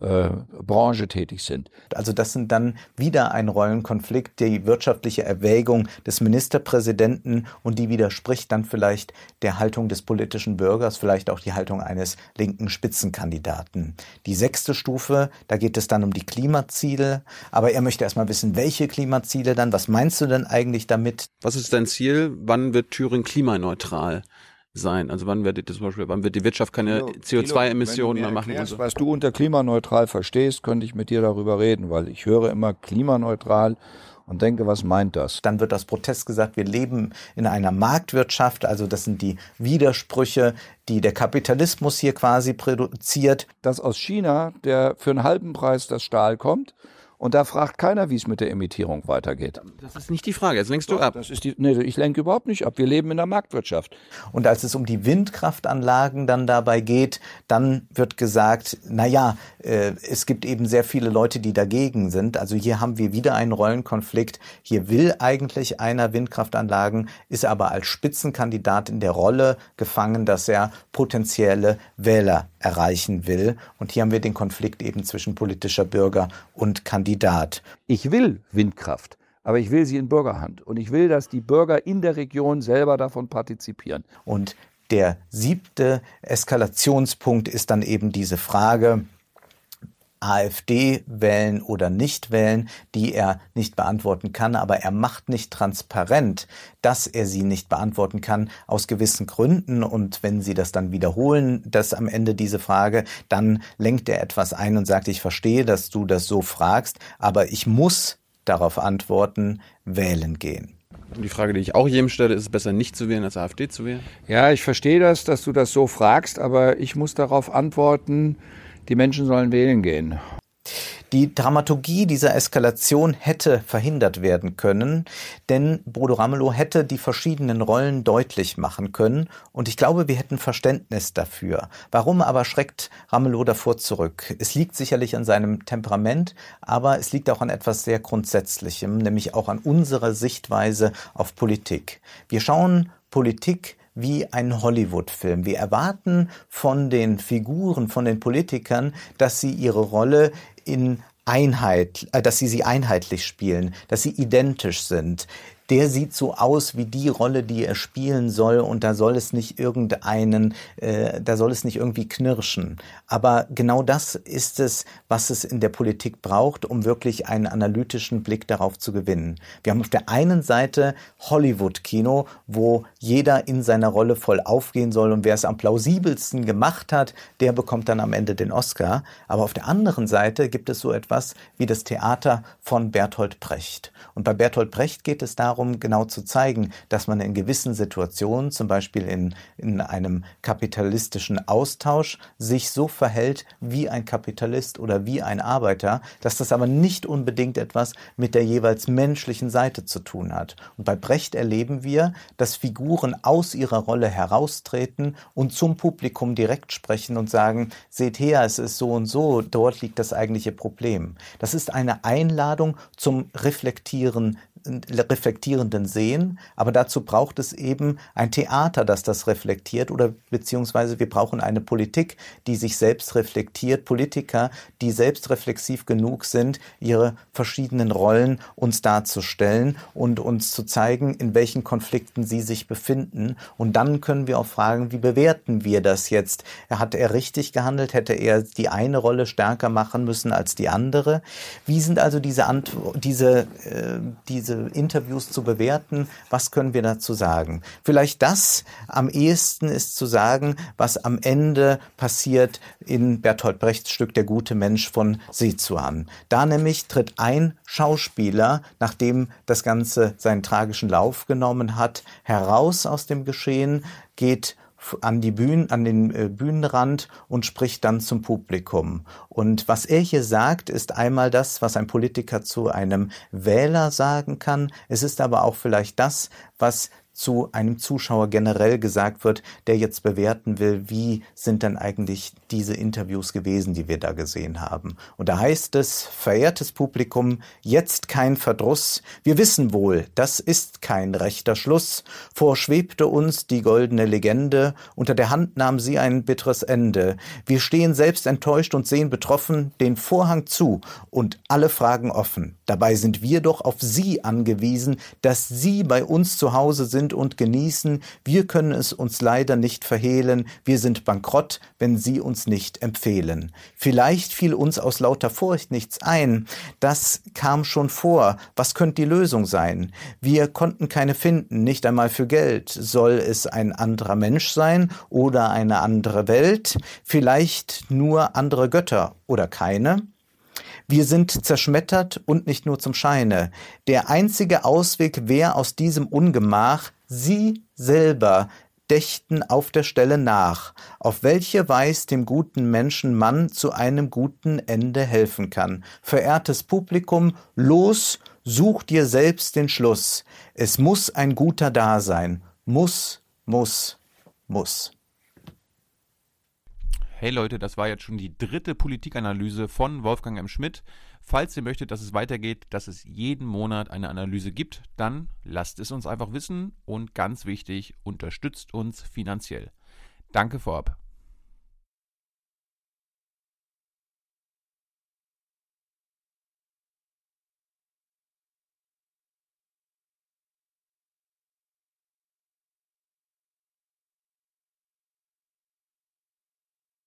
äh, Branche tätig sind. Also das sind dann wieder ein Rollenkonflikt, die wirtschaftliche Erwägung des Ministerpräsidenten und die widerspricht dann vielleicht der Haltung des politischen Bürgers, vielleicht auch die Haltung eines linken Spitzenkandidaten. Die sechste Stufe, da geht es dann um die Klimaziele, aber er möchte erstmal wissen, welche Klimaziele dann, was meinst du denn eigentlich damit? Was ist dein Ziel? Wann wird Thüringen klimaneutral? Sein? Also wann wird zum Beispiel, wann wird die Wirtschaft keine CO2-Emissionen mehr machen? Erklärst, so? Was du unter klimaneutral verstehst, könnte ich mit dir darüber reden, weil ich höre immer klimaneutral und denke, was meint das? Dann wird das Protest gesagt, wir leben in einer Marktwirtschaft, also das sind die Widersprüche, die der Kapitalismus hier quasi produziert. Dass aus China, der für einen halben Preis das Stahl kommt, und da fragt keiner, wie es mit der Emittierung weitergeht. Das ist nicht die Frage. Jetzt lenkst du ab. Das ist die, nee, ich lenke überhaupt nicht ab. Wir leben in der Marktwirtschaft. Und als es um die Windkraftanlagen dann dabei geht, dann wird gesagt, na ja, äh, es gibt eben sehr viele Leute, die dagegen sind. Also hier haben wir wieder einen Rollenkonflikt. Hier will eigentlich einer Windkraftanlagen, ist aber als Spitzenkandidat in der Rolle gefangen, dass er potenzielle Wähler erreichen will. Und hier haben wir den Konflikt eben zwischen politischer Bürger und Kandidat. Ich will Windkraft. Aber ich will sie in Bürgerhand. Und ich will, dass die Bürger in der Region selber davon partizipieren. Und der siebte Eskalationspunkt ist dann eben diese Frage, AfD wählen oder nicht wählen, die er nicht beantworten kann, aber er macht nicht transparent, dass er sie nicht beantworten kann aus gewissen Gründen und wenn sie das dann wiederholen, dass am Ende diese Frage, dann lenkt er etwas ein und sagt, ich verstehe, dass du das so fragst, aber ich muss darauf antworten, wählen gehen. Die Frage, die ich auch jedem stelle, ist es besser nicht zu wählen als AfD zu wählen? Ja, ich verstehe das, dass du das so fragst, aber ich muss darauf antworten, die Menschen sollen wählen gehen. Die Dramaturgie dieser Eskalation hätte verhindert werden können, denn Bodo Ramelow hätte die verschiedenen Rollen deutlich machen können und ich glaube, wir hätten Verständnis dafür. Warum aber schreckt Ramelow davor zurück? Es liegt sicherlich an seinem Temperament, aber es liegt auch an etwas sehr Grundsätzlichem, nämlich auch an unserer Sichtweise auf Politik. Wir schauen Politik wie ein Hollywood-Film. Wir erwarten von den Figuren, von den Politikern, dass sie ihre Rolle in Einheit, äh, dass sie sie einheitlich spielen, dass sie identisch sind der sieht so aus wie die Rolle, die er spielen soll und da soll es nicht irgendeinen, äh, da soll es nicht irgendwie knirschen. Aber genau das ist es, was es in der Politik braucht, um wirklich einen analytischen Blick darauf zu gewinnen. Wir haben auf der einen Seite Hollywood-Kino, wo jeder in seiner Rolle voll aufgehen soll und wer es am plausibelsten gemacht hat, der bekommt dann am Ende den Oscar. Aber auf der anderen Seite gibt es so etwas wie das Theater von Bertolt Brecht. Und bei Bertolt Brecht geht es darum, darum, genau zu zeigen, dass man in gewissen Situationen, zum Beispiel in, in einem kapitalistischen Austausch, sich so verhält wie ein Kapitalist oder wie ein Arbeiter, dass das aber nicht unbedingt etwas mit der jeweils menschlichen Seite zu tun hat. Und bei Brecht erleben wir, dass Figuren aus ihrer Rolle heraustreten und zum Publikum direkt sprechen und sagen, seht her, es ist so und so, dort liegt das eigentliche Problem. Das ist eine Einladung zum Reflektieren reflektierenden Sehen, aber dazu braucht es eben ein Theater, das das reflektiert oder beziehungsweise wir brauchen eine Politik, die sich selbst reflektiert, Politiker, die selbst reflexiv genug sind, ihre verschiedenen Rollen uns darzustellen und uns zu zeigen, in welchen Konflikten sie sich befinden und dann können wir auch fragen, wie bewerten wir das jetzt? Hat er richtig gehandelt? Hätte er die eine Rolle stärker machen müssen als die andere? Wie sind also diese, Ant diese, äh, diese diese Interviews zu bewerten. Was können wir dazu sagen? Vielleicht das am ehesten ist zu sagen, was am Ende passiert in Bertolt Brechts Stück Der gute Mensch von Sezuan. Da nämlich tritt ein Schauspieler, nachdem das Ganze seinen tragischen Lauf genommen hat, heraus aus dem Geschehen, geht an die Bühnen, an den äh, Bühnenrand und spricht dann zum Publikum. Und was er hier sagt, ist einmal das, was ein Politiker zu einem Wähler sagen kann. Es ist aber auch vielleicht das, was zu einem Zuschauer generell gesagt wird, der jetzt bewerten will, wie sind denn eigentlich diese Interviews gewesen, die wir da gesehen haben. Und da heißt es, verehrtes Publikum, jetzt kein Verdruss. Wir wissen wohl, das ist kein rechter Schluss. Vorschwebte uns die goldene Legende, unter der Hand nahm sie ein bitteres Ende. Wir stehen selbst enttäuscht und sehen betroffen den Vorhang zu und alle Fragen offen. Dabei sind wir doch auf Sie angewiesen, dass Sie bei uns zu Hause sind und genießen. Wir können es uns leider nicht verhehlen. Wir sind bankrott, wenn Sie uns nicht empfehlen. Vielleicht fiel uns aus lauter Furcht nichts ein. Das kam schon vor. Was könnte die Lösung sein? Wir konnten keine finden, nicht einmal für Geld. Soll es ein anderer Mensch sein oder eine andere Welt? Vielleicht nur andere Götter oder keine? Wir sind zerschmettert und nicht nur zum Scheine. Der einzige Ausweg wäre aus diesem Ungemach, Sie selber dächten auf der Stelle nach, auf welche Weis dem guten Menschen Mann zu einem guten Ende helfen kann. Verehrtes Publikum, los, such dir selbst den Schluss. Es muss ein guter da sein. Muss, muss, muss. Hey Leute, das war jetzt schon die dritte Politikanalyse von Wolfgang M. Schmidt. Falls ihr möchtet, dass es weitergeht, dass es jeden Monat eine Analyse gibt, dann lasst es uns einfach wissen und ganz wichtig, unterstützt uns finanziell. Danke vorab.